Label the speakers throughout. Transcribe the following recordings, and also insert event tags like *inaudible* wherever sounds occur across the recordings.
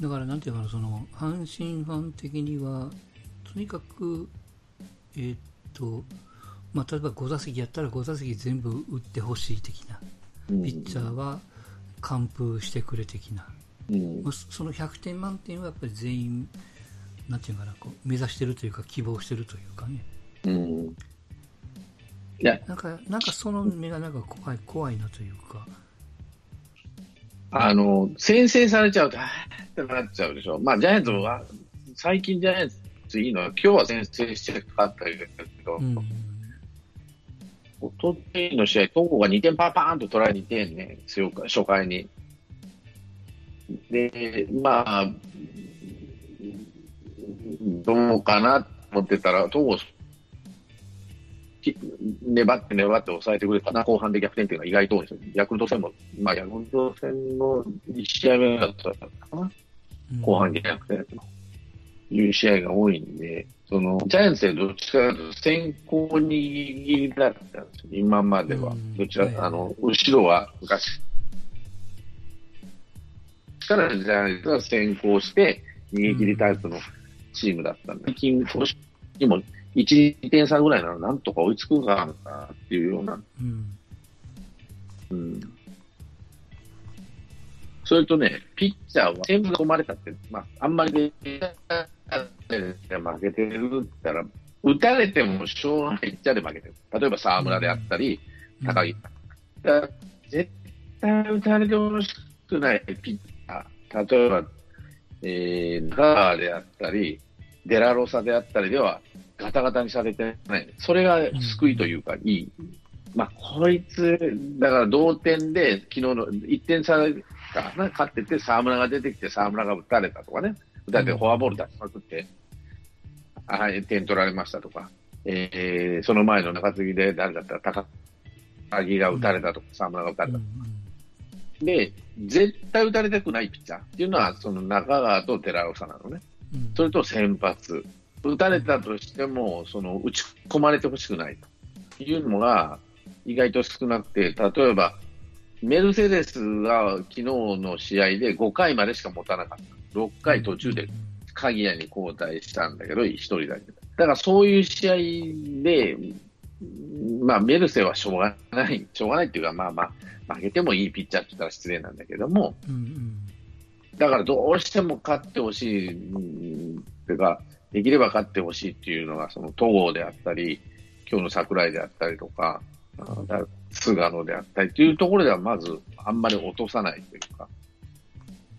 Speaker 1: だからなんていうかな、その、阪神ファン的には、とにかく、えーっと、まあ、例えば5打席やったら5打席全部打ってほしい的な、
Speaker 2: うん。
Speaker 1: ピッチャーは完封してくれ的な、
Speaker 2: うん。
Speaker 1: その100点満点はやっぱり全員、なんていうかな、こう目指してるというか、希望してるというかね、
Speaker 2: うん。いや、
Speaker 1: なんか、なんかその目がなんか怖い、怖いなというか、
Speaker 2: あの、先制されちゃうと、あーってなっちゃうでしょ。まあ、ジャイアンツは、最近ジャイアンツいいのは、今日は先制してかかったけど、
Speaker 1: うん、
Speaker 2: おとといの試合、東郷が2点パーパーンと取られ2点ね、強く初回に。で、まあ、どうかなと思ってたら、東郷、き粘って粘って抑えてくれたな、後半で逆転っていうのは意外と多いんですよ。ヤクルト戦も、まあ、ヤクルト戦の1試合目だったかな。
Speaker 1: うん
Speaker 2: 後半逆転という試合が多いんで、そのジャイアンツでどっちかというと先行握りだったんですよ、今までは
Speaker 1: うん。
Speaker 2: どちら、
Speaker 1: はい
Speaker 2: あの、後ろは昔からジャイアンツが先行して逃げ切りタイプのチームだったんで、最近、今年にも1、2点差ぐらいならなんとか追いつくかなっていうような
Speaker 1: うん
Speaker 2: うんそれとね、ピッチャーは全部込まれたって、まあ、あんまりで、負けてるったら、打たれてもしょうがないピッチャーで負けてる。例えば沢村であったり、高木。だから絶対打たれてほしくないピッチャー。例えば、えー、中川であったり、デラロサであったりでは、ガタガタにされてない。それが救いというか、いい。まあ、こいつ、だから同点で、昨日の1点差かな、勝ってて、沢村が出てきて、沢村が打たれたとかね、打たれてフォアボール出しまくって、あはい、点取られましたとか、えー、その前の中継ぎで誰だったら高木が打たれたとか、沢村が打たれた
Speaker 1: うん
Speaker 2: で、絶対打たれたくないピッチャーっていうのは、その中川と寺尾さんなのね。
Speaker 1: うん
Speaker 2: それと先発。打たれたとしても、その打ち込まれてほしくないというのが意外と少なくて、例えば、メルセデスが昨日の試合で5回までしか持たなかった。6回途中で鍵谷に交代したんだけど、1人だけ。だからそういう試合で、まあメルセはしょうがない、しょうがないっていうか、まあまあ、負けてもいいピッチャーって言ったら失礼なんだけども、
Speaker 1: うんうん
Speaker 2: だからどうしても勝ってほしい、うんっていうか、できれば勝ってほしいっていうのが、その戸郷であったり、今日の桜井であったりとか、菅野であったりっていうところでは、まずあんまり落とさないというか、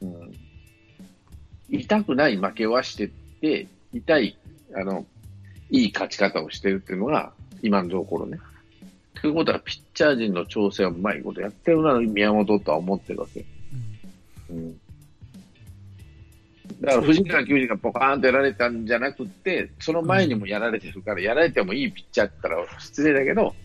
Speaker 2: うん、痛くない負けはしてって、痛い、あの、いい勝ち方をしてるっていうのが、今のところね。ということは、ピッチャー陣の調整はうまいことやってるな、宮本とは思ってるわけ。うんだから藤川球児がポカーンとやられたんじゃなくて、その前にもやられてるから、やられてもいいピッチャーって言ったら失礼だけど、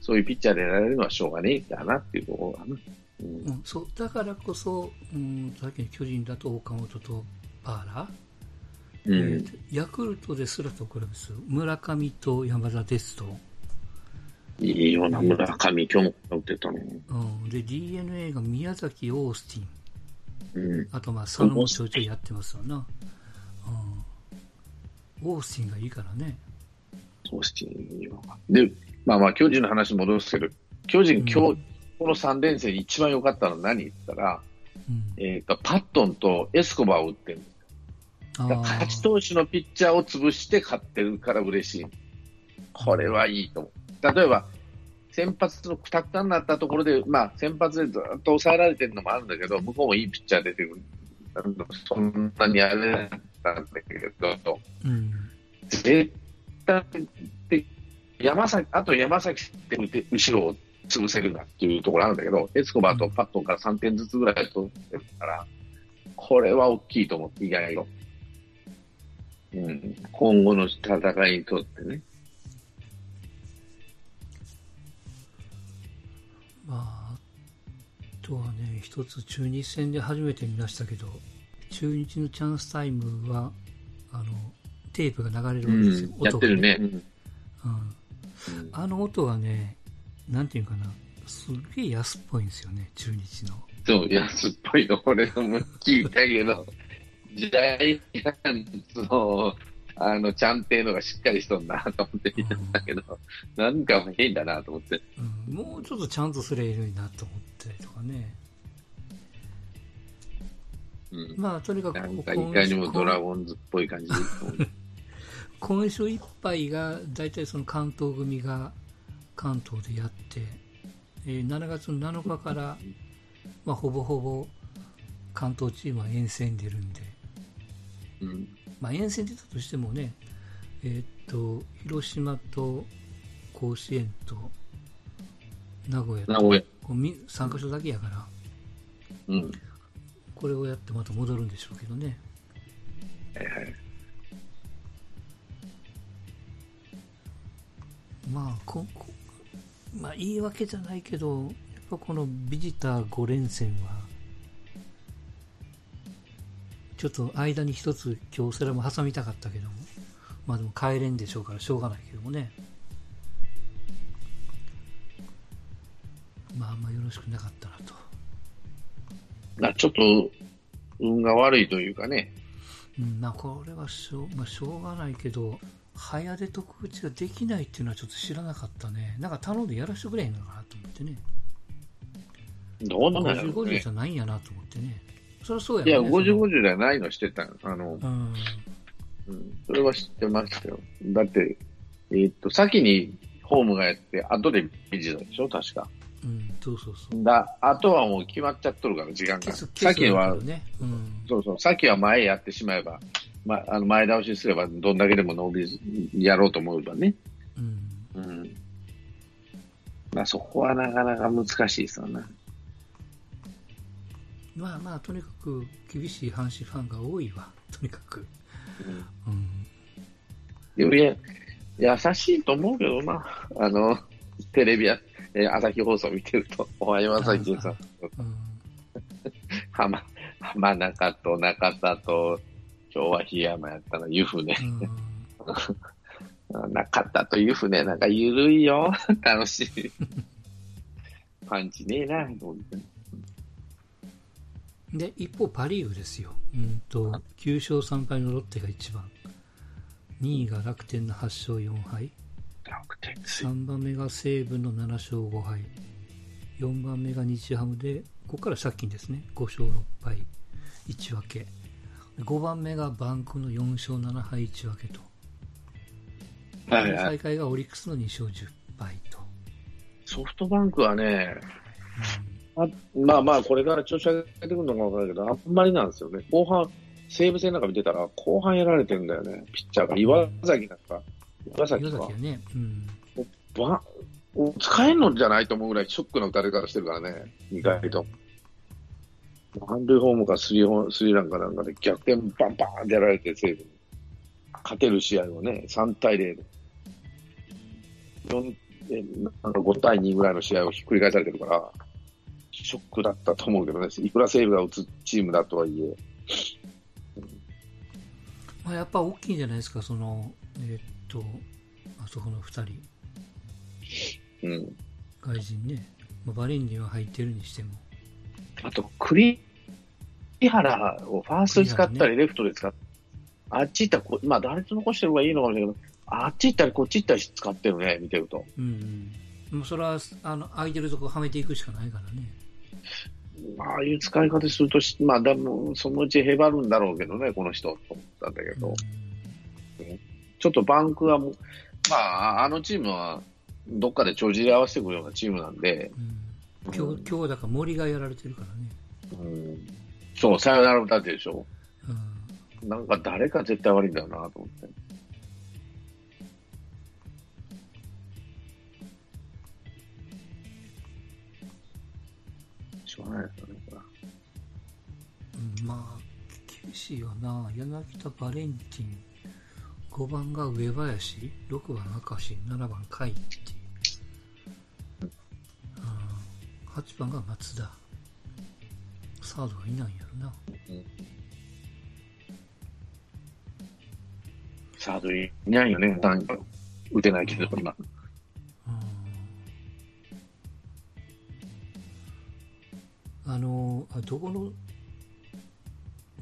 Speaker 2: そういうピッチャーでやられるのはしょうがねえかなっていうところかな。うん。
Speaker 1: うんそうだからこそ、うん、さっきの巨人だと岡本とバーラ、
Speaker 2: うん。
Speaker 1: えーヤクルトですらと比べです村上と山田ですと、
Speaker 2: いいような村上、今日も打ってたの。
Speaker 1: うん、で d n a が宮崎、オースティン、
Speaker 2: うん。
Speaker 1: あとまあ佐野もちょいちょいやってますよな、うん、オースティンがいいからね、
Speaker 2: そうしていいよ。で、まあまあ、巨人の話戻すけど、巨人、今日、
Speaker 1: うん
Speaker 2: この3連戦一番良かったのは何言ったら、
Speaker 1: うん、
Speaker 2: えっ、と、パットンとエスコバーを打ってる。勝ち投手のピッチャーを潰して勝ってるから嬉しい。これはいいと思う。例えば、先発のくたくたになったところで、まあ、先発でずっと抑えられてるのもあるんだけど、向こうもいいピッチャー出てくる。そんなにあれだったんだけど、
Speaker 1: うん
Speaker 2: 絶対的山崎、あと山崎って後ろを潰せるなっていうところあるんだけど、エスコバーとパットンから3点ずつぐらい取ってるから、これは大きいと思って、意外と。うん、今後の戦いにとってね。
Speaker 1: まあ、あとはね、一つ中日戦で初めて見ましたけど、中日のチャンスタイムは、あの、テープが流れるわけですよ。
Speaker 2: やってるね。
Speaker 1: 音がねうん。あの音がね、なんていうかな、すっげえ安っぽいんですよね、中日の。
Speaker 2: そう、安っぽいの、これも聞いたけど、ジャイアンツの、あの、ちゃんっていうのがしっかりしとんなと思って見てたけど、なんか変だなと思って。
Speaker 1: うん、もうちょっとちゃんとすればいいのになと思ったりとかね。
Speaker 2: うん。
Speaker 1: まあ、とにかく
Speaker 2: なんかいかにもドラゴンズっぽい感じ。
Speaker 1: 今週いっぱいが、大体その関東組が関東でやって、えー7月の7日から、まあ、ほぼほぼ関東チームは遠征に出るんで、
Speaker 2: うん。
Speaker 1: まあ、遠征出たとしてもね、えーっと、広島と甲子園と名古屋と
Speaker 2: 名古屋。
Speaker 1: こう3カ所だけやから、
Speaker 2: うん。
Speaker 1: これをやってまた戻るんでしょうけどね。
Speaker 2: はいはい。
Speaker 1: まあ、ここまあ、言い訳じゃないけど、やっぱこのビジター5連戦は、ちょっと間に一つ京セラも挟みたかったけども、まあでも帰れんでしょうからしょうがないけどもね。まああんまよろしくなかったなと。
Speaker 2: まあちょっと、運が悪いというかね。
Speaker 1: うん、まあこれはしょう,、まあ、しょうがないけど、早出特打ちができないっていうのはちょっと知らなかったね。なんか頼んでやらせてくれへんのかなと思ってね。
Speaker 2: どうなんだろ
Speaker 1: 50、
Speaker 2: う
Speaker 1: 50
Speaker 2: ね
Speaker 1: じ。ゃないんやなと思ってね。そりゃそうや
Speaker 2: いや、
Speaker 1: ろね。
Speaker 2: 50、50じゃないのしてたあの、
Speaker 1: うん。
Speaker 2: うん、それは知ってましたよ。だって、えーっと、先にホームがやって、後でビジターでしょ？確か。
Speaker 1: うん、そうそうそう。
Speaker 2: だ、あとはもう決まっちゃっとるから、時間が。先は、
Speaker 1: ね。うん。
Speaker 2: そうそう、先は前やってしまえば、ま、あの前倒しすれば、どんだけでも伸びず、やろうと思えばね。
Speaker 1: うん。
Speaker 2: うん。まあ、そこはなかなか難しいですよね。
Speaker 1: まあまあ、とにかく厳しい阪神ファンが多いわ。とにかく。
Speaker 2: うんいや、優しいと思うけどな。あの、テレビや、えー朝日放送見てると、おはよう朝日さん、
Speaker 1: うん。
Speaker 2: 浜、浜中と中田と、今日は檜山やったら湯船。
Speaker 1: うん。*laughs*
Speaker 2: 中田と湯船、なんかゆるいよ。楽しい。*laughs* パンチねえな。
Speaker 1: で、一方、パ・リーグですよ。うんと、9勝3敗のロッテが一番。2位が楽天の8勝4敗。
Speaker 2: 楽天強い
Speaker 1: 3番目が西武の7勝5敗。4番目が日ハムで、ここから借金ですね。5勝6敗、1分け。5番目がバンクの4勝7敗1分けと。
Speaker 2: はいはい
Speaker 1: 最下位がオリックスの2勝10敗と。
Speaker 2: ソフトバンクはね、あまあまあ、これから調子上げてくるのかわからないけど、あんまりなんですよね。後半、西武戦なんか見てたら、後半やられてるんだよね、ピッチャーが。岩崎なんか、岩崎か
Speaker 1: 岩崎は、ね、うん。
Speaker 2: ば使えんのじゃないと思うぐらいショックな打たれ方してるからね、意外と。満塁ホームかスリーホースリーランかなんかで逆転バンバーンってやられて、西武に。勝てる試合をね、3対0で。4えなんか5対2ぐらいの試合をひっくり返されてるから、ショックだったと思うけどね、いくら西武が打つチームだとはいえ。
Speaker 1: まあ、やっぱ大きいんじゃないですか、その、えーっと、あそこの2人、
Speaker 2: うん。
Speaker 1: 外人ね。まあ、バレンには入ってるにしても。
Speaker 2: あと、栗原をファーストで使ったり、レフトで使ったり、あっち行ったらこ、まあ、打率残してる方がいいのかもしれないけど、あっち行ったり、こっち行ったり使ってるね、見てると。
Speaker 1: うん、うん。もうそれは、あの、空いてるとこはめていくしかないからね。
Speaker 2: ああいう使い方するとし、まあ、でも、そのうちへばるんだろうけどね、この人、と思ったんだけど、
Speaker 1: うん
Speaker 2: ちょっとバンクはまあ、あのチームは、どっかで帳尻合わせてくるようなチームなんで、
Speaker 1: うん、今日、今日はだから森がやられてるからね。
Speaker 2: うん、そう、サヨナラ打たれてるでしょ。
Speaker 1: うん。
Speaker 2: なんか誰か絶対悪いんだよなと思って。しょうがないですよね、これは
Speaker 1: うんまあ、厳しいよな。柳田、バレンティン、5番が上林、6番明石、7番海っていう。うん、8番が松田。サードがいないんやろな。
Speaker 2: サードいないよね、打てないけど、今。
Speaker 1: あの、あどこの、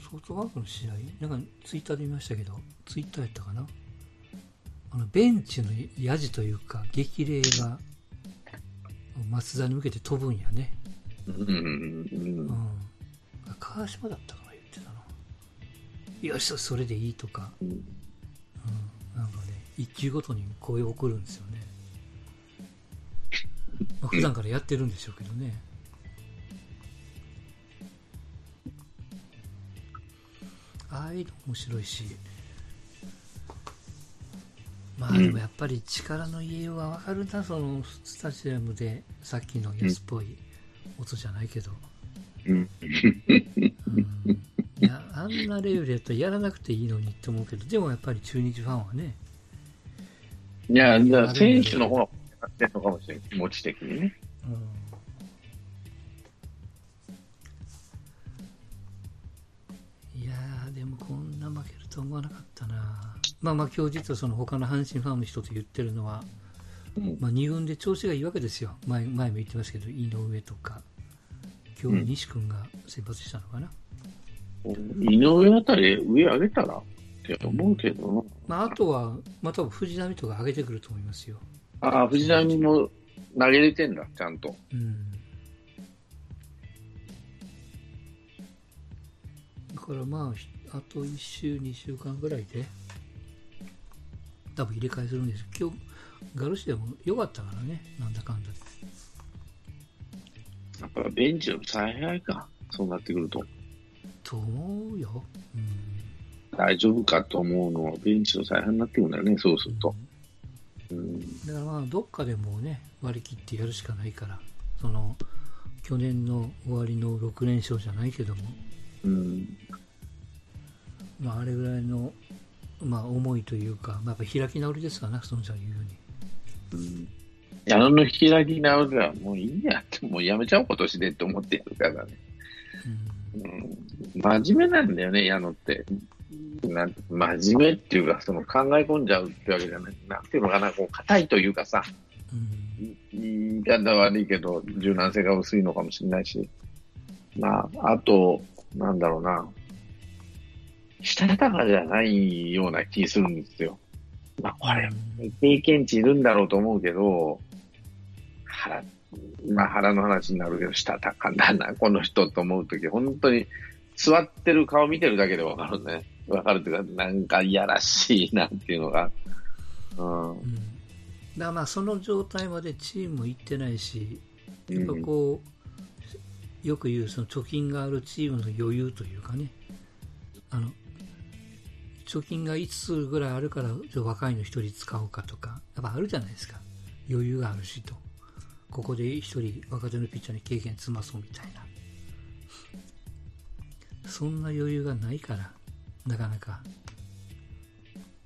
Speaker 1: そソフトバンクの試合、なんかツイッターで見ましたけど、ツイッターやったかな？あの、ベンチのヤジというか、激励が、松田に向けて飛ぶんやね。
Speaker 2: うん。うん。
Speaker 1: うん。川島だったかな、言ってたの。よし、それでいいとか、
Speaker 2: うん
Speaker 1: うん。なんかね、一球ごとに声を送るんですよね。まあ、普段からやってるんでしょうけどね。ああいうの面白いし。まあでもやっぱり力の家はわかるな、そのスタジアムでさっきの安っぽい音じゃないけど。
Speaker 2: うん。
Speaker 1: うんいや、あんなレベルやったらやらなくていいのにって思うけど、でもやっぱり中日ファンはね、
Speaker 2: いや、じゃあ選手の方がやってるのかもしれない。気持ち的にね。
Speaker 1: いと思わなかったな。まあまあ今日実はその他の阪神ファンの人と言ってるのは、
Speaker 2: うん
Speaker 1: まあ2軍で調子がいいわけですよ。前前も言ってますけど、井上とか、今日西君が先発したのかな。
Speaker 2: 井上あたり上上げたらって思うけどな。
Speaker 1: まああとは、まあ多分藤浪とか上げてくると思いますよ。
Speaker 2: ああ、藤浪も投げれてんだ、ちゃんと。
Speaker 1: うん。だからまあ、ひあと1週、2週間ぐらいで、多分入れ替えするんです今日、ガルシアも良かったからね、なんだかんだで。
Speaker 2: やっぱベンチの采配か。そうなってくると。
Speaker 1: と思うよ。うん。
Speaker 2: 大丈夫かと思うのはベンチの采配になってくるんだよね、そうすると。うん。
Speaker 1: だからまあ、どっかでもうね、割り切ってやるしかないから、その、去年の終わりの6連勝じゃないけども、
Speaker 2: うん。
Speaker 1: まあ、あれぐらいの、まあ、思いというか、まあ、やっぱ開き直りですかな、そのちゃん言うように。
Speaker 2: うん。矢野の開き直りはもういいやって、もうやめちゃおう、今年でって思ってるからね。
Speaker 1: うん
Speaker 2: うん。真面目なんだよね、矢野って。なんて真面目っていうか、その考え込んじゃうってわけじゃない。なんていうのかな、こう、硬いというかさ、
Speaker 1: うん
Speaker 2: 言い方悪いけど、柔軟性が薄いのかもしれないし。まあ、あと、なんだろうな。したたかじゃないような気するんですよ。まあ、これ、経験値いるんだろうと思うけど、腹、まあ腹の話になるけど、したたかだな、この人と思うとき、本当に座ってる顔見てるだけでわかるね。わかるっていうか、なんかいやらしいなっていうのが。うん。
Speaker 1: うんだからまあその状態までチームも行ってないし、やっぱこう、よく言うその貯金があるチームの余裕というかね、あの、貯金が5つぐらいあるから、じゃあ若いの1人使おうかとか、やっぱあるじゃないですか。余裕があるしと。ここで1人若手のピッチャーに経験積まそうみたいな。そんな余裕がないから、なかなか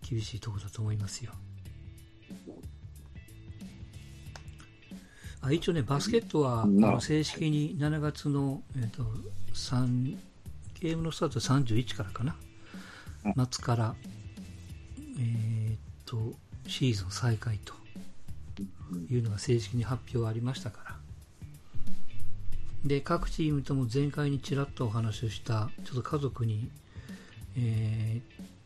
Speaker 1: 厳しいところだと思いますよ。あ一応ね、バスケットは、あ
Speaker 2: まあ
Speaker 1: の正式に7月の、えー、と3ゲームのスタートは31からかな、末から、えー、とシーズン再開というのが正式に発表ありましたから。で、各チームとも前回にちらっとお話をした、ちょっと家族に、えー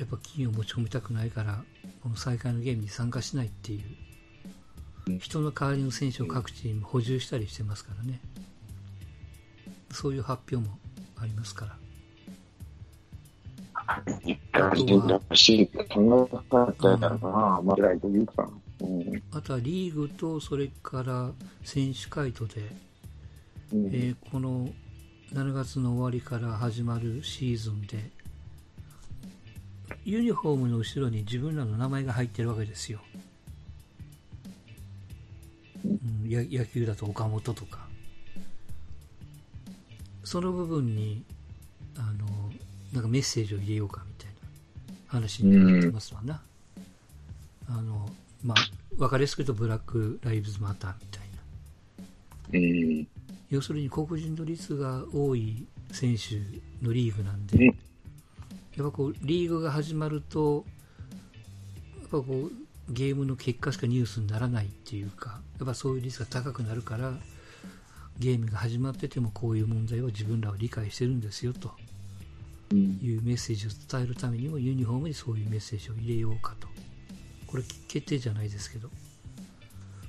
Speaker 1: やっぱ金を持ち込みたくないから、この再開のゲームに参加しないっていう人の代わりの選手を各チーム補充したりしてますからね。そういう発表もありますから。
Speaker 2: らしい考え方だな、まあ、嫌いというか。うん。
Speaker 1: あとはリーグとそれから選手会とで、
Speaker 2: うん
Speaker 1: えーこの7月の終わりから始まるシーズンで、ユニフォームの後ろに自分らの名前が入ってるわけですよ。うん、や野球だと岡本とか。その部分に、あの、なんかメッセージを入れようかみたいな話になってますわな。あの、まあ、わかりやすく言うとブラック・ライブズ・マターみたいな。
Speaker 2: うん。
Speaker 1: 要するに黒人の率が多い選手のリーグなんで、
Speaker 2: うん
Speaker 1: やっぱこうリーグが始まるとやっぱこうゲームの結果しかニュースにならないっていうかやっぱそういう率が高くなるからゲームが始まっててもこういう問題を自分らは理解してるんですよというメッセージを伝えるためにもユニフォームにそういうメッセージを入れようかと。これ決定じゃないですけど、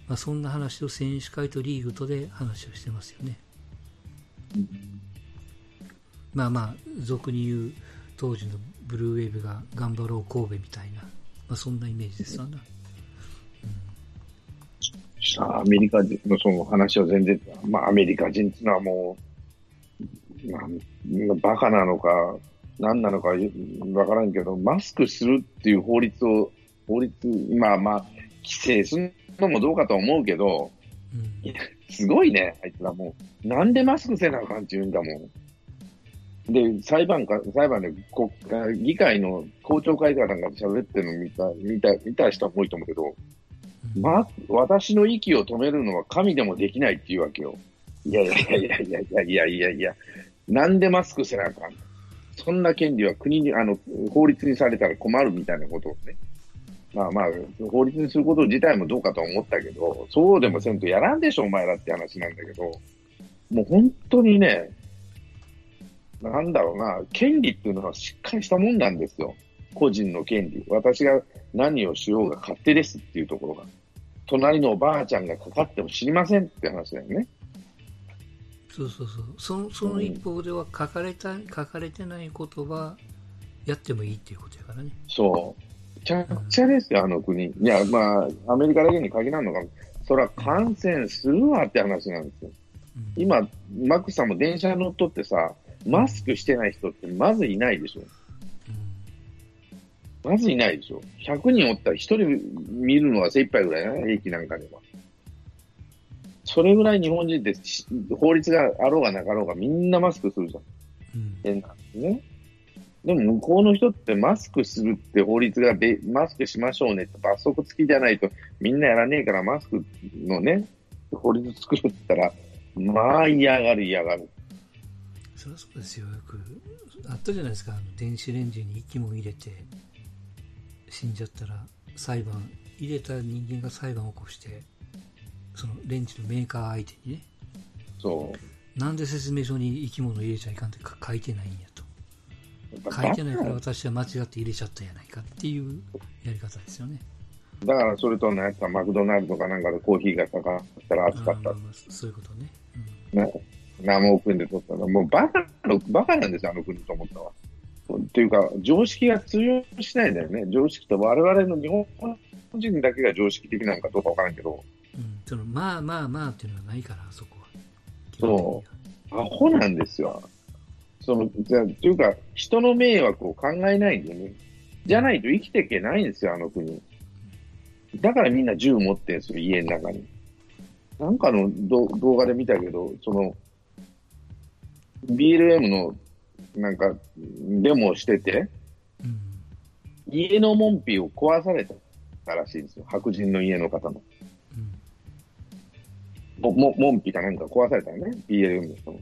Speaker 1: まあ、そんな話を選手会とリーグとで話をしてますよね、まあまあ俗に言う当時のブルーウェーブが頑張ろう神戸みたいな、まあ、そんなイメージですわな、
Speaker 2: さあ、アメリカ人のその話は全然、まあ、アメリカ人っていうのはもう、まあ、バカなのか、何なのかわからんけど、マスクするっていう法律を、法律、まあまあ、規制するのもどうかと思うけど、
Speaker 1: うん
Speaker 2: すごいね、あいつらもう。なんでマスクせなあかんって言うんだもん。で、裁判か、裁判で国会、議会の公聴会かなんかで喋ってるの見た、見た、見た人は多いと思うけど、
Speaker 1: うん
Speaker 2: ま、私の息を止めるのは神でもできないっていうわけよ。いやいやいやいやいやいやいやいや、なんでマスクせなあかん？そんな権利は国に、あの、法律にされたら困るみたいなことをね。まあまあ、法律にすること自体もどうかと思ったけど、そうでもせんとやらんでしょ、お前らって話なんだけど、もう本当にね、なんだろうな、権利っていうのはしっかりしたもんなんですよ。個人の権利。私が何をしようが勝手ですっていうところが。隣のおばあちゃんがかかっても知りませんって話だよね。
Speaker 1: そうそうそうそのその一方では書かれた書かれてないことはやってもいいっていうことやからね
Speaker 2: そう。めちゃくちゃですよ、あの国。いや、まあ、アメリカだけに限らんのかも。そら感染するわって話なんですよ。
Speaker 1: うん
Speaker 2: 今、マックスさんも電車乗っとってさ、マスクしてない人ってまずいないでしょ。まずいないでしょ。100人おったら1人見るのは精一杯ぐらいな、駅なんかでは。それぐらい日本人ってし法律があろうがなかろうがみんなマスクするじゃん。
Speaker 1: うん
Speaker 2: ね。でも向こうの人ってマスクするって法律がで、マスクしましょうねって罰則付きじゃないとみんなやらねえからマスクのね、法律作るって言ったら、まあ嫌がる嫌がる。
Speaker 1: そりゃそうですよよくあったじゃないですかあの電子レンジに息も入れて死んじゃったら裁判入れた人間が裁判を起こしてそのレンジのメーカー相手にね。
Speaker 2: そう。
Speaker 1: なんで説明書に生き物入れちゃいかんってか書いてないんやと。書いてないから私は間違って入れちゃったんやないかっていうやり方ですよね。
Speaker 2: だからそれとのやつはマクドナルドかなんかでコーヒーがかかったら熱かった。
Speaker 1: そういうことね、うん
Speaker 2: ね、生億円で取ったら、もうバカの、バカなんですよ、あの国と思ったわ。っていうか、常識が通用しないんだよね。常識と我々の日本人だけが常識的なのかどうかわからんけど、
Speaker 1: うん、そのまあまあまあっていうのはないからそこは
Speaker 2: そうアホなんですよ。その、じゃっていうか、人の迷惑を考えないんでね。じゃないと生きていけないんですよ、あの国。だからみんな銃持ってんですよ、家の中に。なんかの動動画で見たけど、その、BLM の、なんか、デモをしてて、
Speaker 1: うん
Speaker 2: 家の門扉を壊されたらしいんですよ。白人の家の方の。
Speaker 1: うん
Speaker 2: もも門扉かなんか壊されたのね、BLM の人の。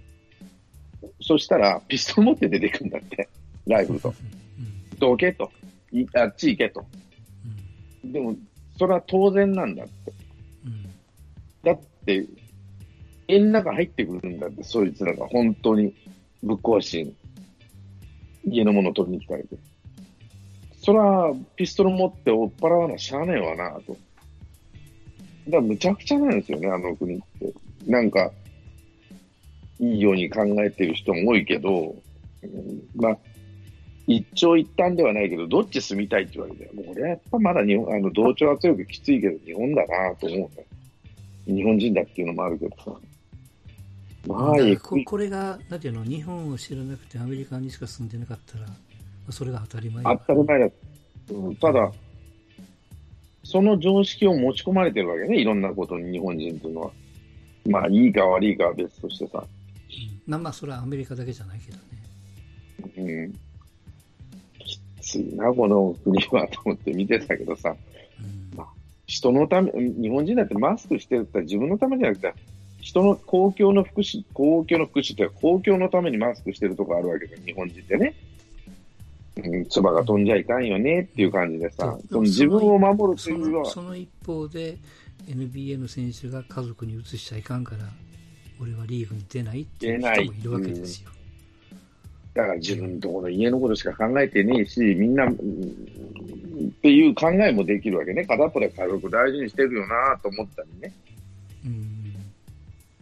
Speaker 2: そしたら、ピストル持って出てくんだって、ライフルと。
Speaker 1: うん
Speaker 2: どけと。いあっち行けと。
Speaker 1: うん
Speaker 2: でも、それは当然なんだって。
Speaker 1: うん
Speaker 2: だって、家の中入ってくるんだって、そいつらが本当にぶっ壊しに。家のものを取りに来たりて。そら、ピストル持って追っ払わなしゃあねえわな、と。だむちゃくちゃなんですよね、あの国って。なんか、いいように考えてる人も多いけど、うんまあ、一長一短ではないけど、どっち住みたいって言われて、もう俺はやっぱまだ日本、あの、同調圧力きついけど、日本だなと思うね。日本人だっていうのもあるけどさ。まあ、
Speaker 1: ここれがなんていうの日本を知らなくてアメリカにしか住んでなかったらまあそれが当たり前
Speaker 2: 当たり前だ。うんただ、その常識を持ち込まれてるわけね、いろんなことに日本人っていうのは。まあ、いいか悪いかは別としてさ。
Speaker 1: うんまあまあそれはアメリカだけじゃないけどね
Speaker 2: うん。きついな、この国はと思って見てたけどさ。
Speaker 1: うん
Speaker 2: 人のため、日本人だってマスクしてるって自分のためじゃなくて、人の公共の福祉、公共の福祉って公共のためにマスクしてるとこあるわけで、日本人ってね。うん、唾が飛んじゃいかんよねっていう感じでさ、
Speaker 1: そ
Speaker 2: の自分を守ると
Speaker 1: そ
Speaker 2: いうのは、
Speaker 1: のその一方で NBA の選手が家族に移しちゃいかんから俺はリーグに出ないっていう人もいるわけですよ、
Speaker 2: だから自分のところの家のことしか考えてねえし、みんな、うんっていう考えもできるわけね。片っぽで家族大事にしてるよなと思ったりね。
Speaker 1: うん。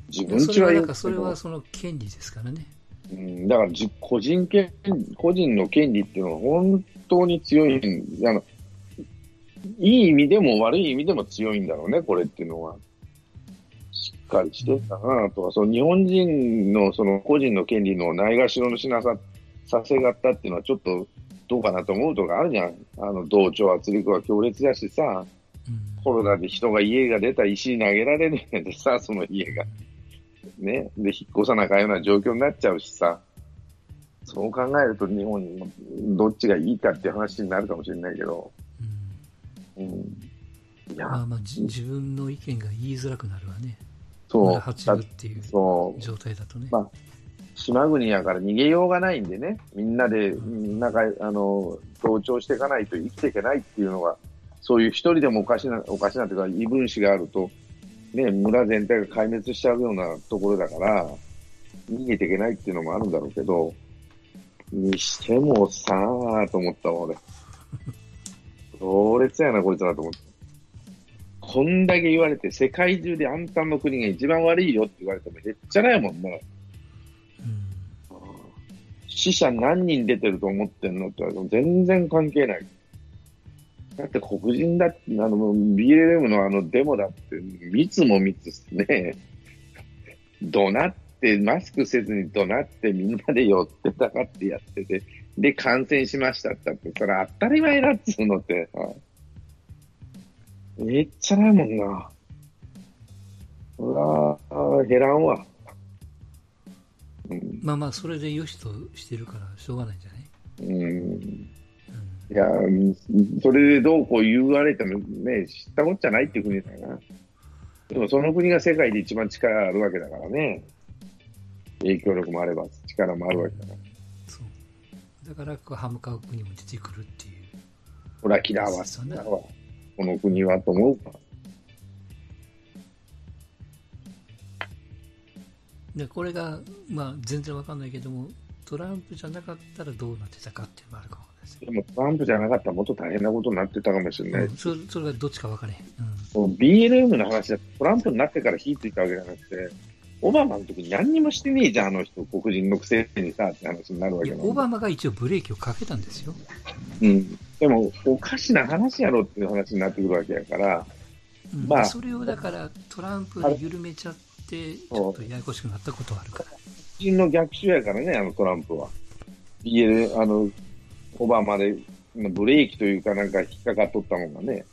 Speaker 2: 自分ちはよく
Speaker 1: なんかそれはその権利ですからね。
Speaker 2: うん、だからじ個人権、個人の権利っていうのは本当に強いんあの、いい意味でも悪い意味でも強いんだろうね、これっていうのは。しっかりしてんだなとか、その日本人のその個人の権利のないがしろのしなさ、させがったっていうのはちょっとどうかなと思うとこあるじゃん。あの、同調圧力は強烈だしさ、
Speaker 1: うん。
Speaker 2: コロナで人が家が出たら石投げられるんやでさ、その家が。ね。で、引っ越さなあかんような状況になっちゃうしさ。そう考えると日本にどっちがいいかっていう話になるかもしれないけど。
Speaker 1: うん。
Speaker 2: うん。いや、
Speaker 1: まあまあ、じ自分の意見が言いづらくなるわね。
Speaker 2: そう。
Speaker 1: 村八分っていう。状態だとね。
Speaker 2: まあ島国やから逃げようがないんでね。みんなで、なんか、あの、同調していかないと生きていけないっていうのが、そういう一人でもおかしな、おかしなというか、異分子があると、ね、村全体が壊滅しちゃうようなところだから、逃げていけないっていうのもあるんだろうけど、にしてもさあ、と思ったわ、俺。*laughs* 強烈やな、こいつらと思って。こんだけ言われて、世界中であんたの国が一番悪いよって言われても、へっちゃらやもんね。
Speaker 1: うん。
Speaker 2: 死者何人出てると思ってんのって言われても全然関係ない。だって黒人だって、あの、BLM のあのデモだって、密も密っすね。怒鳴って、マスクせずに怒鳴ってみんなで寄ってたかってやってて、で、感染しましたって言ったって、それ当たり前だっつうのってさ、めっちゃないもんな。うわぁ、減らんわ。うん
Speaker 1: まあまあ、それで良しとしてるから、しょうがないんじゃない？
Speaker 2: うん
Speaker 1: うん。
Speaker 2: いや、うんそれでどうこう言われてもね、知ったこっちゃないっていう国だよな。でもその国が世界で一番力あるわけだからね。影響力もあれば力もあるわけだから。
Speaker 1: そう。だから、こう歯向かう国も出てくるっていう。
Speaker 2: ほら、嫌わすんだわ。この国はと思うか。
Speaker 1: で、これが、まあ、全然わかんないけども、トランプじゃなかったらどうなってたかっていうのがあるかもで
Speaker 2: もトランプじゃなかったらもっと大変なことになってたかもしれない。
Speaker 1: うん、それそれがどっちか分かれへん。
Speaker 2: もう BLM の話だトランプになってから火ついたわけじゃなくて、オバマの時に何にもしてねえじゃん、あの人、黒人のくせにさ、って話になるわけ
Speaker 1: オバマが一応ブレーキをかけたんですよ。
Speaker 2: うん。でも、おかしな話やろっていう話になってくるわけやから、
Speaker 1: うん
Speaker 2: まあ
Speaker 1: それをだからトランプで緩めちゃって、ちょっとややこしくなったことはあるから。
Speaker 2: 黒人の逆襲やからね、あのトランプは。BL、あの、オバマで、ブレーキというかなんか引っかかっとったもんがね。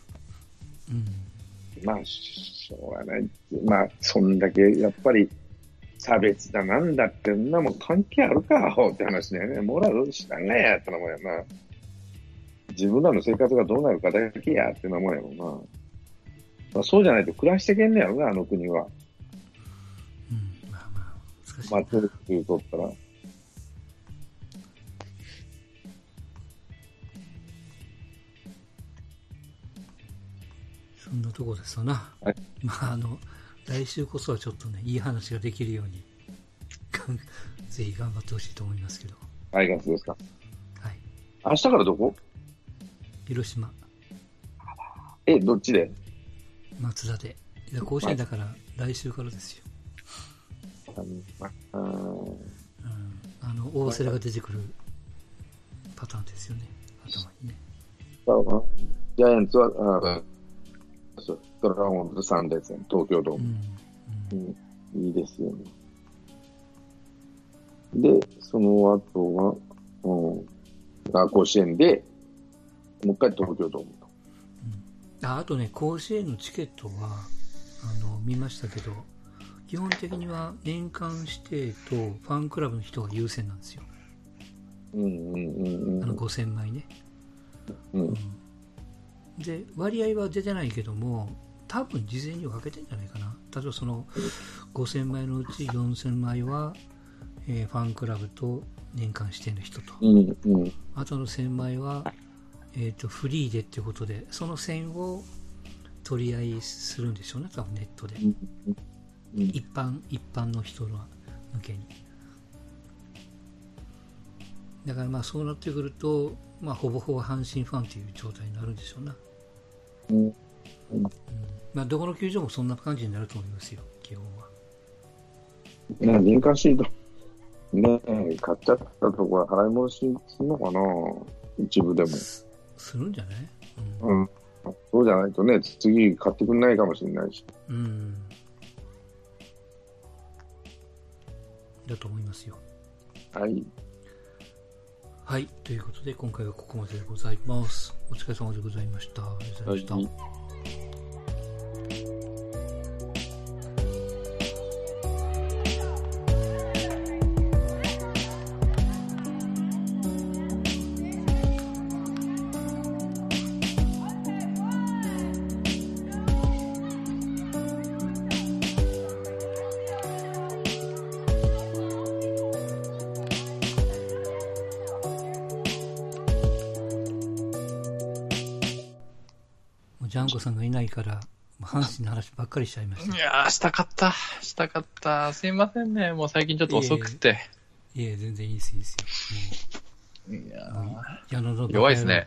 Speaker 1: うん。
Speaker 2: まあ、しょうがない。まあ、そんだけ、やっぱり、差別だなんだって、んなもん関係あるか、って話だよね。モラル知らんがや、ってなもんやな。自分らの生活がどうなるかだけや、ってなもんやろな。まあ、そうじゃないと暮らしてけんねやろな、あの国は。
Speaker 1: うん。まあまあ、難しい
Speaker 2: まあ、とったら。
Speaker 1: そんなとこですわな。
Speaker 2: はい
Speaker 1: まあ、あの、来週こそはちょっとね、いい話ができるように、ぜひ頑張ってほしいと思いますけど。
Speaker 2: タイガースですか。
Speaker 1: はい。
Speaker 2: 明日からどこ？
Speaker 1: 広島、
Speaker 2: え、どっちで？
Speaker 1: 松田で。いや甲子園だから来週からですよ。
Speaker 2: まあー
Speaker 1: うん。あの、大瀬良が出てくるパターンですよね。頭にね。
Speaker 2: ジャイアンツは、ドラゴンズ3連戦、東京ドー
Speaker 1: う
Speaker 2: ム。
Speaker 1: ん。うん
Speaker 2: うん、いいですよね。で、その後は、うん、あ甲子園で、もう一回東京ドームと。
Speaker 1: ああとね、甲子園のチケットは、あの、見ましたけど、基本的には年間指定とファンクラブの人が優先なんですよ。
Speaker 2: うんうんうん
Speaker 1: あの
Speaker 2: うん。
Speaker 1: 5000枚ね。
Speaker 2: うん
Speaker 1: で、割合は出てないけども、多分事前に分けてんじゃないかな。例えばその5000枚のうち4000枚は、えーファンクラブと年間指定の人と、
Speaker 2: うんうん。
Speaker 1: あとの1000枚は、えー、とフリーでっていうことで、その線を取り合いするんでしょうね、多分ネットで。
Speaker 2: うん
Speaker 1: 一般、一般の人の向けに。だからまあそうなってくると、まあ、ほぼほぼ阪神ファンという状態になるんでしょうな。
Speaker 2: うん
Speaker 1: うんまあ、どこの球場もそんな感じになると思いますよ、基本は。
Speaker 2: ね、リンカーシード、ね、買っちゃったところ払い戻しするのかな一部でも。
Speaker 1: すするんじゃない？うん。
Speaker 2: うん。そうじゃないとね、次買ってくんないかもしれないし。
Speaker 1: うん。だと思いますよ。
Speaker 2: はい。
Speaker 1: はい。ということで、今回はここまででございます。お疲れ様でございました。ありがとうございました。
Speaker 2: はい
Speaker 1: かりしちゃいました。
Speaker 3: いやー、したかった。したかった。すいませんね。もう最近ちょっと遅くて。
Speaker 1: いえ、全然いいです、いいですよ。
Speaker 3: いや
Speaker 1: もう、もう矢野の
Speaker 3: 弱いですね。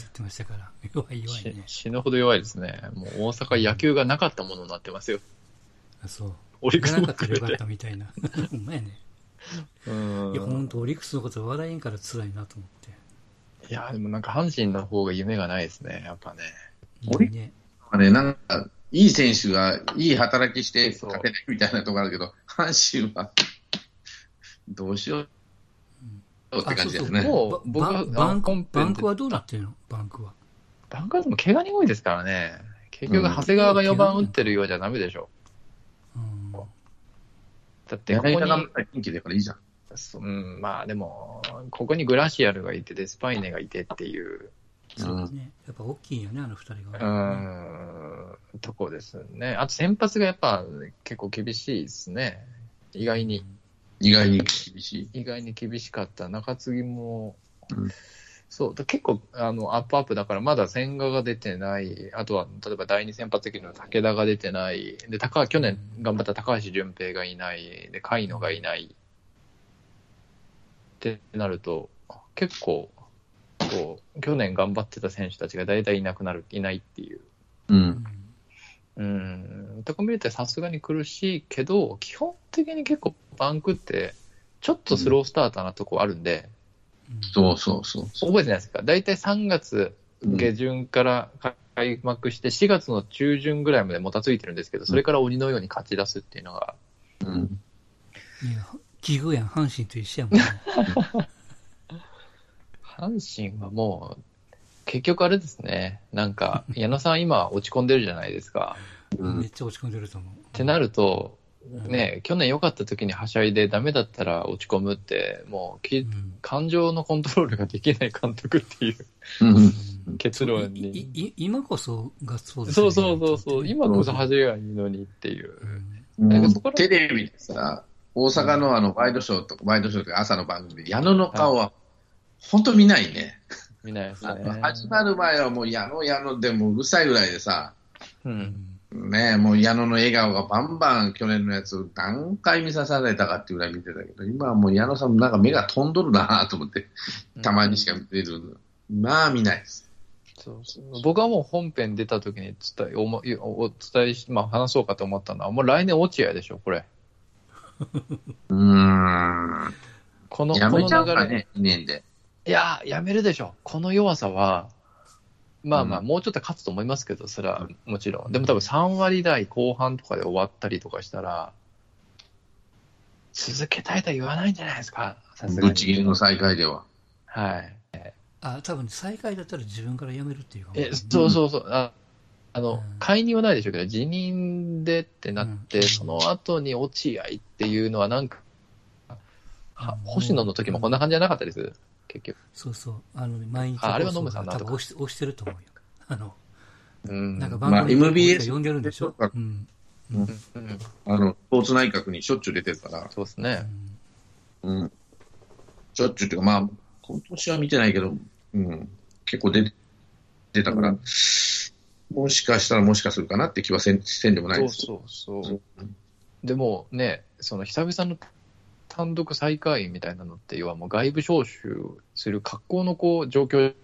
Speaker 1: 弱い弱い
Speaker 3: し
Speaker 1: ね。
Speaker 3: 死ぬほど弱いですね。もう大阪野球がなかったものになってますよ。
Speaker 1: あ、そう。
Speaker 3: オリックス
Speaker 1: かったら
Speaker 3: 含め。
Speaker 1: よかってたみたいな。*laughs* ほんまやね。
Speaker 3: うん
Speaker 1: いや、ほんと、オリックスのこと笑えんから辛いなと思って。
Speaker 3: いや、でもなんか阪神の方が夢がないですね。やっぱね。
Speaker 2: オリ
Speaker 1: ね。
Speaker 2: ね、なんか、いい選手がいい働きして
Speaker 3: そう
Speaker 2: 勝てないみたいなところあるけど、阪神は、どうしようって感じですね。
Speaker 3: もう僕は
Speaker 1: バンクはどうなってるの？バンクは。
Speaker 3: バンカーでも怪我人多いですからね。結局、長谷川が4番打ってるようじゃダメでしょ。
Speaker 1: うん。
Speaker 3: だって、ここに
Speaker 2: 柳田、がまだ元気だからいいじゃん。
Speaker 3: そううん、まあでも、ここにグラシアルがいて、デスパイネがいてっていう、
Speaker 1: そうね。やっぱ大きいよね、あの二人
Speaker 3: う
Speaker 1: が。
Speaker 3: ーん、とこですね。あと先発がやっぱ結構厳しいですね。意外に、
Speaker 2: 意外に厳しい。
Speaker 3: 意外に厳しかった。中継ぎも、
Speaker 2: うん
Speaker 3: そう、だ結構、あの、アップアップだから、まだ千賀が出てない。あとは、例えば第二先発的の武田が出てない。で、高去年頑張った高橋純平がいない。で、甲斐野がいない。ってなると、結構、こう、去年頑張ってた選手たちが大体いなくなる、いないっていう。
Speaker 2: う。
Speaker 1: うんん。
Speaker 3: うん。とか見るとさすがに苦しいけど、基本的に結構バンクって、ちょっとスロースターターなとこあるんで、
Speaker 2: そうそうそうそ
Speaker 3: 覚えてないですか？大体3月下旬から開幕して、4月の中旬ぐらいまでもたついてるんですけど、それから鬼のように勝ち出すっていうのが、
Speaker 2: う。うん。
Speaker 1: いや、奇遇やん、阪神と一緒やもんね。*laughs*
Speaker 3: 阪神はもう、結局あれですね、なんか、*laughs* 矢野さん今落ち込んでるじゃないですか。
Speaker 2: うん。
Speaker 1: めっちゃ落ち込んでると思う。
Speaker 3: ってなると、
Speaker 1: うん。
Speaker 3: ね、去年良かった時にはしゃいでダメだったら落ち込むって、もうき
Speaker 1: うん。
Speaker 3: 感情のコントロールができない監督っていう。
Speaker 2: うん。*laughs*
Speaker 3: 結論
Speaker 1: い
Speaker 3: に。
Speaker 1: い今こそがそうです
Speaker 3: そうそうそうそう、今こそ
Speaker 2: うん
Speaker 3: 恥じがいいのにっていう。
Speaker 1: うん。
Speaker 3: なんかそこら
Speaker 2: テレビでさ、大阪のあの、ワイドショーとか、ワイドショーとか朝の番組で、矢野の顔は、本当見ないね。
Speaker 3: 見ないですね。
Speaker 2: 始まる前はもう矢野矢野でもううるさいぐらいでさ、
Speaker 3: う。
Speaker 1: うんん
Speaker 2: ねもう矢野の笑顔がバンバン去年のやつ何回見さされたかっていうぐらい見てたけど、今はもう矢野さんもなんか目が飛んどるなと思って、たまにしか見てる。まあ見ないです。
Speaker 3: そうそう僕はもう本編出た時に伝えおもおお伝えし、まあ、話そうかと思ったのは、もう来年落合でしょ、これ。*laughs*
Speaker 2: うーん。
Speaker 3: この
Speaker 2: やめちゃう。かね、2年で。
Speaker 3: いや、やめるでしょ。この弱さは、まあまあ、
Speaker 2: うん
Speaker 3: もうちょっと勝つと思いますけど、それはもちろん。でも多分3割台後半とかで終わったりとかしたら、続けたいとは言わないんじゃないですか、さすがに。
Speaker 2: ぶっちぎりの再開では。
Speaker 3: はい。
Speaker 1: あ、多分最下位だったら自分から辞めるっていうかも。
Speaker 3: え、そうそうそう。ああの、
Speaker 1: うん
Speaker 3: 解任はないでしょうけど、辞任でってなって、
Speaker 1: うん
Speaker 3: その後に落合っていうのはなんか、星野の時もこんな感じじゃなかったです、結局。
Speaker 1: そうそう。あのね、毎日
Speaker 3: ああれはノムさんなんとか
Speaker 1: 多分押し押してると思うよ。あの、
Speaker 3: うん。
Speaker 1: なんか
Speaker 2: まあ
Speaker 1: 番組で
Speaker 2: MBS
Speaker 1: 呼んでるんでしょ？
Speaker 2: そうか
Speaker 1: うん。
Speaker 3: うん、うん
Speaker 2: あの、スポーツ内閣にしょっちゅう出てるから。
Speaker 3: そうですね。
Speaker 2: うん。しょっちゅうっていうか、まあ、今年は見てないけど、うん。結構出て出たから、もしかしたらもしかするかなって気はせんせんでもないです。
Speaker 3: そうそうそう。でもね、その久々の単独最下位みたいなのって、要はもう外部招集する格好のこう状況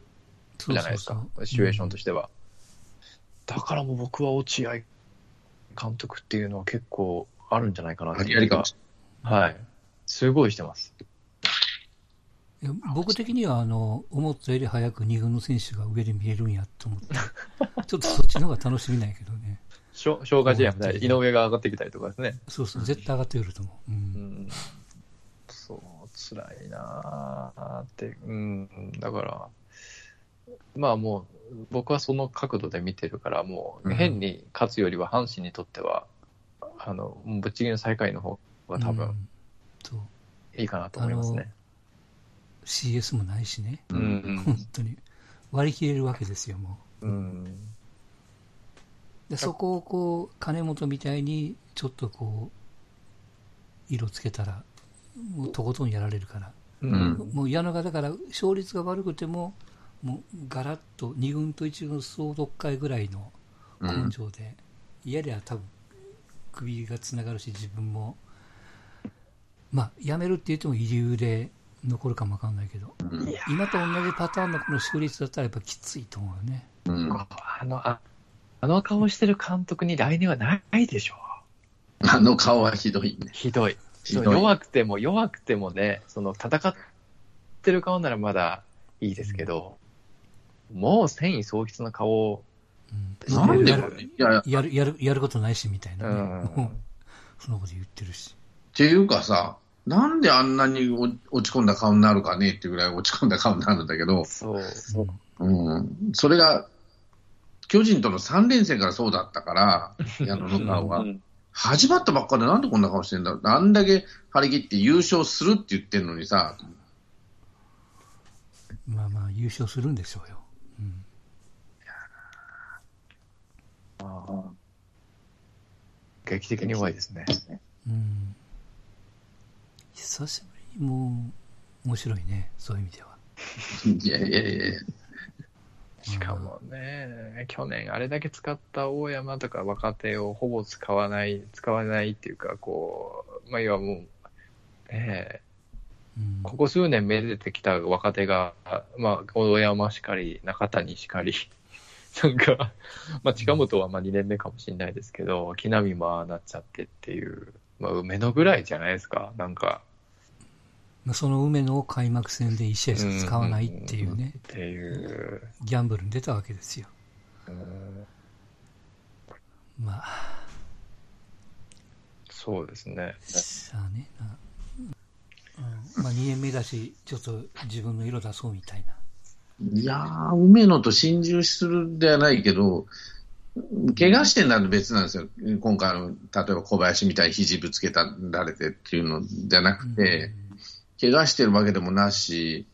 Speaker 3: じゃないですか、シチュエーションとしては。だからもう僕は落合監督っていうのは結構あるんじゃないかなって
Speaker 2: ありありかもし
Speaker 3: はい。すごいしてます。
Speaker 1: いや僕的にはあの思ったより早く2軍の選手が上で見えるんやと思って、*laughs* ちょっとそっちの方が楽しみないけどね。
Speaker 3: しょ消化試合みたい井上が上がってきたりとかですね。
Speaker 1: そうそう、絶対上がってくると思う。う。
Speaker 3: うんん。そう、辛いなーって。うん。だから、まあもう、僕はその角度で見てるから、もう、
Speaker 2: うん
Speaker 3: 変に勝つよりは阪神にとっては、あの、もうぶっちぎりの最下位の方が多分。いいかなと思いますね。
Speaker 1: CS もないしね。
Speaker 3: うんうん
Speaker 1: 本当に。割り切れるわけですよ、も
Speaker 3: うん。
Speaker 1: う。でそこをこう、金本みたいに、ちょっとこう、色つけたら、もうとことんやられるから。
Speaker 3: うん。
Speaker 1: もう矢野がだから勝率が悪くても、もうガラッと2軍と1軍総読会ぐらいの
Speaker 2: うん
Speaker 1: 根性で、嫌では多分首がつながるし、自分も、まあ、辞めるって言っても遺留で残るかもわかんないけど、
Speaker 2: うん
Speaker 1: 今と同じパターンのこの勝率だったらやっぱきついと思うよね。
Speaker 2: うん
Speaker 3: あの、ああの顔してる監督に来年はないでしょ。
Speaker 2: あの顔はひどいね。
Speaker 3: ひどい。弱くても、弱くてもね、その戦ってる顔ならまだいいですけど、もう戦意喪失な顔を
Speaker 1: うん。
Speaker 2: なんで
Speaker 1: やる
Speaker 2: や、
Speaker 1: るやるやることないしみたいなね、
Speaker 3: うん。*laughs*
Speaker 1: そのこと言ってるし。
Speaker 2: ていうかさ、なんであんなに落落ち込んだ顔になるかねっていうぐらい落ち込んだ顔になるんだけど、
Speaker 3: そう。
Speaker 1: うん。
Speaker 2: うん、それが、巨人との3連戦からそうだったから、矢野の顔は。始まったばっかでなんでこんな顔してんだろう。あんだけ張り切って優勝するって言ってんのにさ、
Speaker 1: まあまあ優勝するんでしょうよ。うん。
Speaker 3: 劇的に弱いですね。
Speaker 1: うん。久しぶりにもう面白いね、そういう意味では。*laughs*
Speaker 2: いやいやいやいや
Speaker 3: しかもね、去年あれだけ使った大山とか若手をほぼ使わない、使わないっていうか、こう、まあ、要はもう、ねえ、
Speaker 1: うん
Speaker 3: ここ数年めでてきた若手が、まあ、大山しかり、中谷しかり、*laughs* なんか、まあ、近本はまあ2年目かもしれないですけど、木浪もああなっちゃってっていう、まあ、梅野ぐらいじゃないですか、なんか。
Speaker 1: まあその梅野を開幕戦で1試合しか使わないっていうね
Speaker 3: っ、ていう。
Speaker 1: ギャンブルに出たわけですよ。
Speaker 3: うん
Speaker 1: まあ、
Speaker 3: そうですね。
Speaker 1: さあねな、うんまあ2年目だし、ちょっと自分の色出そうみたいな。
Speaker 2: いやー、梅野と心中するではないけど、怪我してんなら別なんですよ。今回の、例えば小林みたいに肘ぶつけたられてっていうのじゃなくて、怪我してるわけでもなし、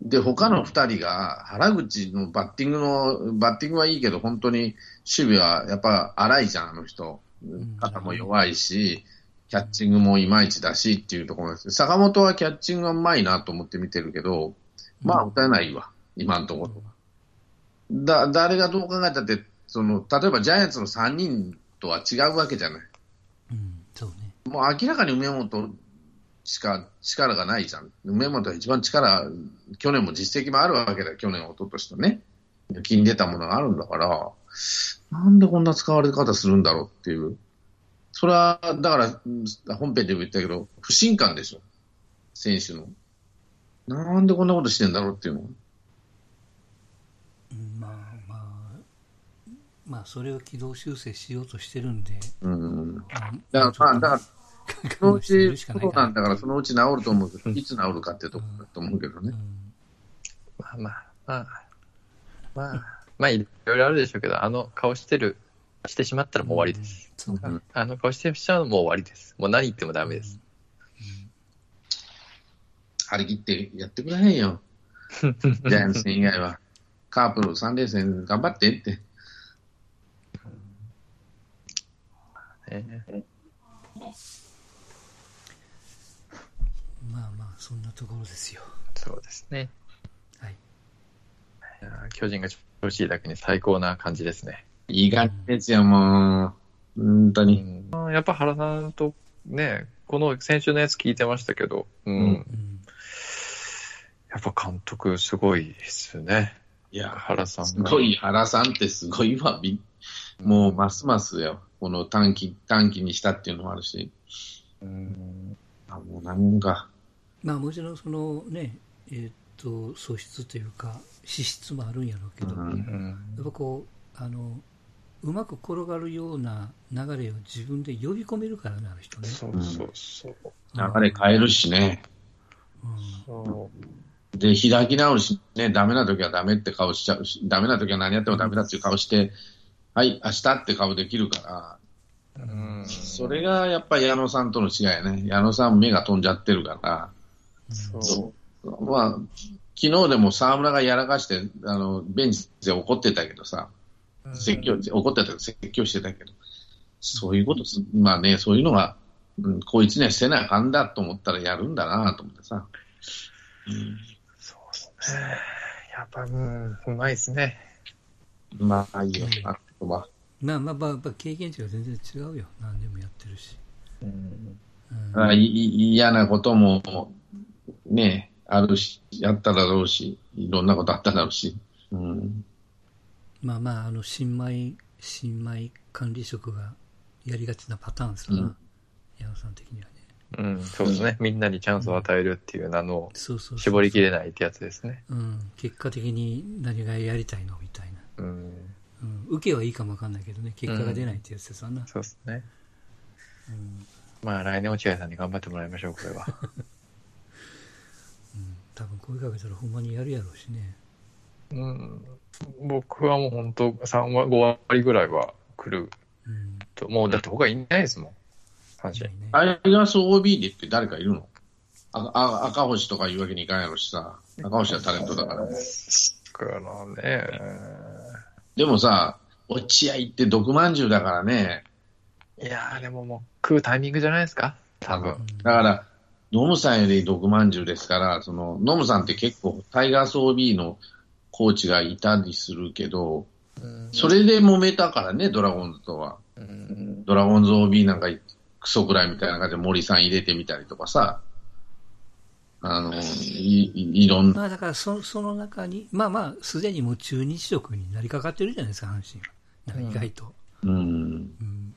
Speaker 2: で、他の二人が、原口のバッティングの、バッティングはいいけど、本当に守備はやっぱ荒いじゃん、あの人
Speaker 1: ん。
Speaker 2: 肩も弱いし、キャッチングもいまいちだしっていうところです。坂本はキャッチングがうまいなと思って見てるけど、まあ、打たないわ、今のところ。だ、誰がどう考えたって、その、例えばジャイアンツの3人とは違うわけじゃない。
Speaker 1: うん、そうね。
Speaker 2: もう明らかに梅本しか力がないじゃん。梅本は一番力、去年も実績もあるわけだよ。去年、一昨年とね。抜きに出たものがあるんだから、なんでこんな使われ方するんだろうっていう。それは、だから、うん本編でも言ったけど、不信感でしょ。選手の。なんでこんなことしてんだろうっていうの。
Speaker 1: うんまあまあ、まあそれを軌道修正しようとしてるんで、
Speaker 2: うん。
Speaker 1: まあ
Speaker 2: だから、まあ、だから、そのうち、そう
Speaker 1: か
Speaker 2: なんだから、そのうち治ると思うけど、いつ治るかってとこだと思うけどね。
Speaker 1: うん
Speaker 3: まあまあ、まあ、まあ、まあ、いろいろあるでしょうけど、あの顔してる、してしまったらもう終わりです。あの顔してしまうのもう終わりです。もう何言ってもダメです。
Speaker 2: 張り切ってやってくれへんよ。*laughs* ジャイアンツ戦以外は。カープの3連戦頑張ってって。
Speaker 3: ね
Speaker 1: まあまあ、そんなところですよ。
Speaker 3: そうですね。
Speaker 1: はい。
Speaker 3: いやー巨人が調子いいだけに最高な感じですね。
Speaker 2: いい感じですよ、もう。本当に。
Speaker 3: うんやっぱ原さんとね、この先週のやつ聞いてましたけど、うん。
Speaker 2: うん
Speaker 1: うん
Speaker 3: やっぱ監督すごいですね。
Speaker 2: いや、
Speaker 3: 原さんが。
Speaker 2: すごい、原さんってすごいわ。びもう、ますますよ。この短期、短期にしたっていうのもあるし。
Speaker 3: うん。
Speaker 2: あもうなんか、
Speaker 1: まあもちろんそのね、えーっと、素質というか、資質もあるんやろうけど、
Speaker 2: うん
Speaker 3: うん。
Speaker 1: やっぱこう、あの、うまく転がるような流れを自分で呼び込めるからね、あの人ね。
Speaker 3: そうそうそう。
Speaker 2: 流れ変えるしね。
Speaker 1: うん
Speaker 3: そ
Speaker 2: で、開き直るしね、ダメな時はダメって顔しちゃうし、ダメな時は何やってもダメだっていう顔して、はい、明日って顔できるから、
Speaker 3: う。うん。
Speaker 2: それがやっぱり矢野さんとの違いやね。矢野さん目が飛んじゃってるから、
Speaker 3: そう。
Speaker 2: まあ、昨日でも沢村がやらかして、あの、ベンチで怒ってたけどさ、説教、怒ってたけど説教してたけど、そういうことす、まあね、そういうのが、うん、こいつにはしてなあかんだと思ったらやるんだなと思ってさ。
Speaker 3: そうですね。やっぱ、うん、うまいですね。
Speaker 2: まあ、いいよ、あとは。
Speaker 1: まあまあまあ、やっぱ経験値が全然違うよ。何でもやってるし。
Speaker 3: うん。
Speaker 1: うん
Speaker 2: あいい嫌なことも、ね、あるし、やっただろうし、いろんなことあっただろうし。うん。
Speaker 1: まあまあ、あの、新米、新米管理職がやりがちなパターンですよな。
Speaker 2: うん
Speaker 1: 矢野さん的にはね。
Speaker 3: うん、そうですね。みんなにチャンスを与えるっていう名の
Speaker 1: そうそうそう
Speaker 3: 絞りきれないってやつですね。
Speaker 1: うん。結果的に何がやりたいの？みたいな。
Speaker 3: うん。
Speaker 1: うん。受けはいいかもわかんないけどね、結果が出ないってやつですわな。
Speaker 3: そうですね。
Speaker 1: うん。
Speaker 3: まあ来年落合さんに頑張ってもらいましょう、これは。*laughs*
Speaker 1: うん。多分声かけたらほんまにやるやろうしね。
Speaker 3: うん。僕はもう本当3割、5割ぐらいは来る
Speaker 1: うん。
Speaker 3: と。もうだって他いないですもん。阪神。
Speaker 1: ね。
Speaker 2: タイガース OB でって誰かいるの？ああ赤星とか言うわけにいかんやろしさ。赤星はタレントだから。
Speaker 3: だからね。
Speaker 2: でもさ、落合って毒まんじゅうだからね。
Speaker 3: いやーでももう食うタイミングじゃないですか？多分。
Speaker 2: だから、ノムさんより毒まんじゅうですから、その、ノムさんって結構タイガース OB のコーチがいたりするけど、
Speaker 3: うん
Speaker 2: それで揉めたからね、ドラゴンズとは。
Speaker 3: うん
Speaker 2: ドラゴンズ OB なんかクソくらいみたいな感じで森さん入れてみたりとかさ、あの、いいいろんな、
Speaker 1: まあだからそ、その中に、まあまあ、すでにもう中日職になりかかってるじゃないですか、阪神は。意外と。
Speaker 2: うん、
Speaker 1: うん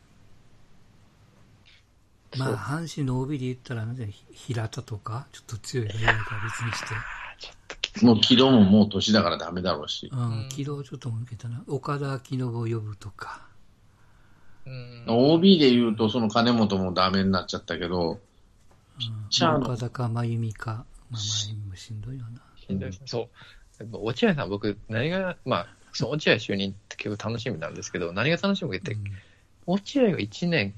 Speaker 1: まあ、阪神の OB で言ったら、なんで平田とか、ちょっと強いがいるか別にして、
Speaker 2: もう軌道ももう年だからダメだろうし。
Speaker 1: うん、軌道ちょっと抜けたな。岡田明信を呼ぶとか、
Speaker 3: うん。
Speaker 2: OB で言うと、その金本もダメになっちゃったけど、
Speaker 1: うん、
Speaker 2: チャーの
Speaker 1: 岡田か真由美か、まあ真由美もしんどいよな。
Speaker 3: しんどいそう。落合さん、僕、何が、まあ、その落合就任って結構楽しみなんですけど、何が楽しみかって、落合が1年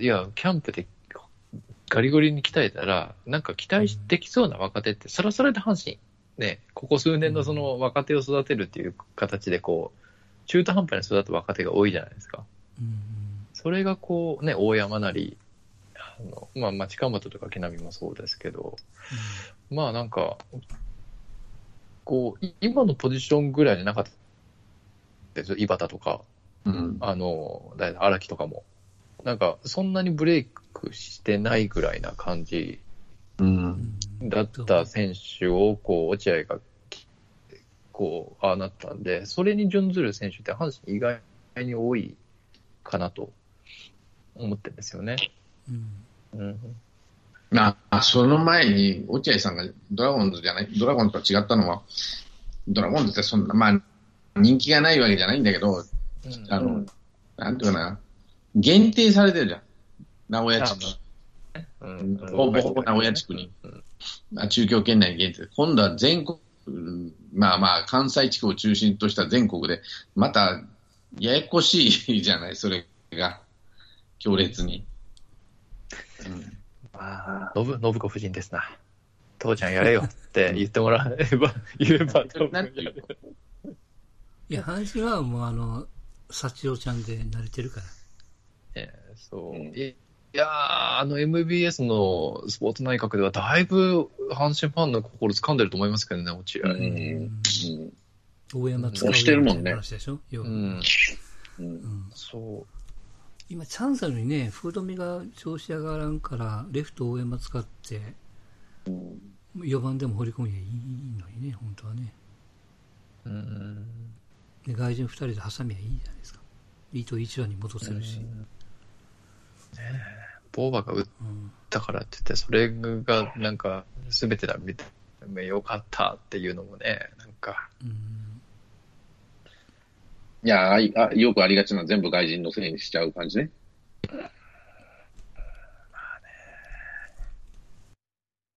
Speaker 3: いや、キャンプでガリゴリに鍛えたら、なんか期待できそうな若手って、それはそれで阪神、ね、ここ数年のその若手を育てるっていう形で、こう、中途半端に育つ若手が多いじゃないですか。
Speaker 1: うん。
Speaker 3: それがこう、ね、大山なり、あの、まあ、町川本とか木浪もそうですけど、まあなんか、こう、い今のポジションぐらいでなかったですよ、井端とか、
Speaker 2: うん、
Speaker 3: あの、荒木とかも。なんか、そんなにブレイクしてないぐらいな感じ
Speaker 2: う、
Speaker 1: うんん
Speaker 3: だった選手を、こう、落合が、こう、ああなったんで、それに準ずる選手って阪神意外に多いかなと思ってるんですよね。
Speaker 1: うん
Speaker 3: うん。
Speaker 2: まあ、その前に、落合さんがドラゴンズじゃない、ドラゴンズと違ったのは、ドラゴンズってそんな、まあ、人気がないわけじゃないんだけど、あの、なんていうかな、限定されてるじゃん。名古屋地区。
Speaker 3: うん、
Speaker 2: ほぼほぼ名古屋地区に。あ中京圏内に限定。今度は全国、うんまあまあ、関西地区を中心とした全国で、また、ややこしいじゃない、それが。強烈に。うん
Speaker 3: まあ、信信子夫人ですな。父ちゃんやれよって *laughs* 言ってもらえば、言えば多分
Speaker 2: なんていうの
Speaker 1: いや、阪神はもうあの、幸代ちゃんで慣れてるから。
Speaker 3: えーそう。
Speaker 2: うん
Speaker 3: いいやー、あの MBS のスポーツ内閣ではだいぶ阪神ファンの心掴んでると思いますけどね、落合。
Speaker 2: う
Speaker 3: うん
Speaker 2: ん
Speaker 1: 大山使う
Speaker 2: 押してるもんね
Speaker 1: 話でしょ？要は
Speaker 3: うん。
Speaker 2: うん
Speaker 1: うん
Speaker 3: そう。
Speaker 1: 今、チャンスなのにね、福留が調子上がらんから、レフト大山使って、
Speaker 2: うん
Speaker 1: 4番でも放り込みゃいいのにね、本当はね。
Speaker 3: うん。
Speaker 1: で外人2人で挟みゃいいじゃないですか。伊藤一番に戻せるし。
Speaker 3: ねボーバが打ったからって言って、それがなんか全てだみたいな、よかったっていうのもね、なんか、
Speaker 1: うん。
Speaker 2: いやあ、よくありがちな全部外人のせいにしちゃう感じね。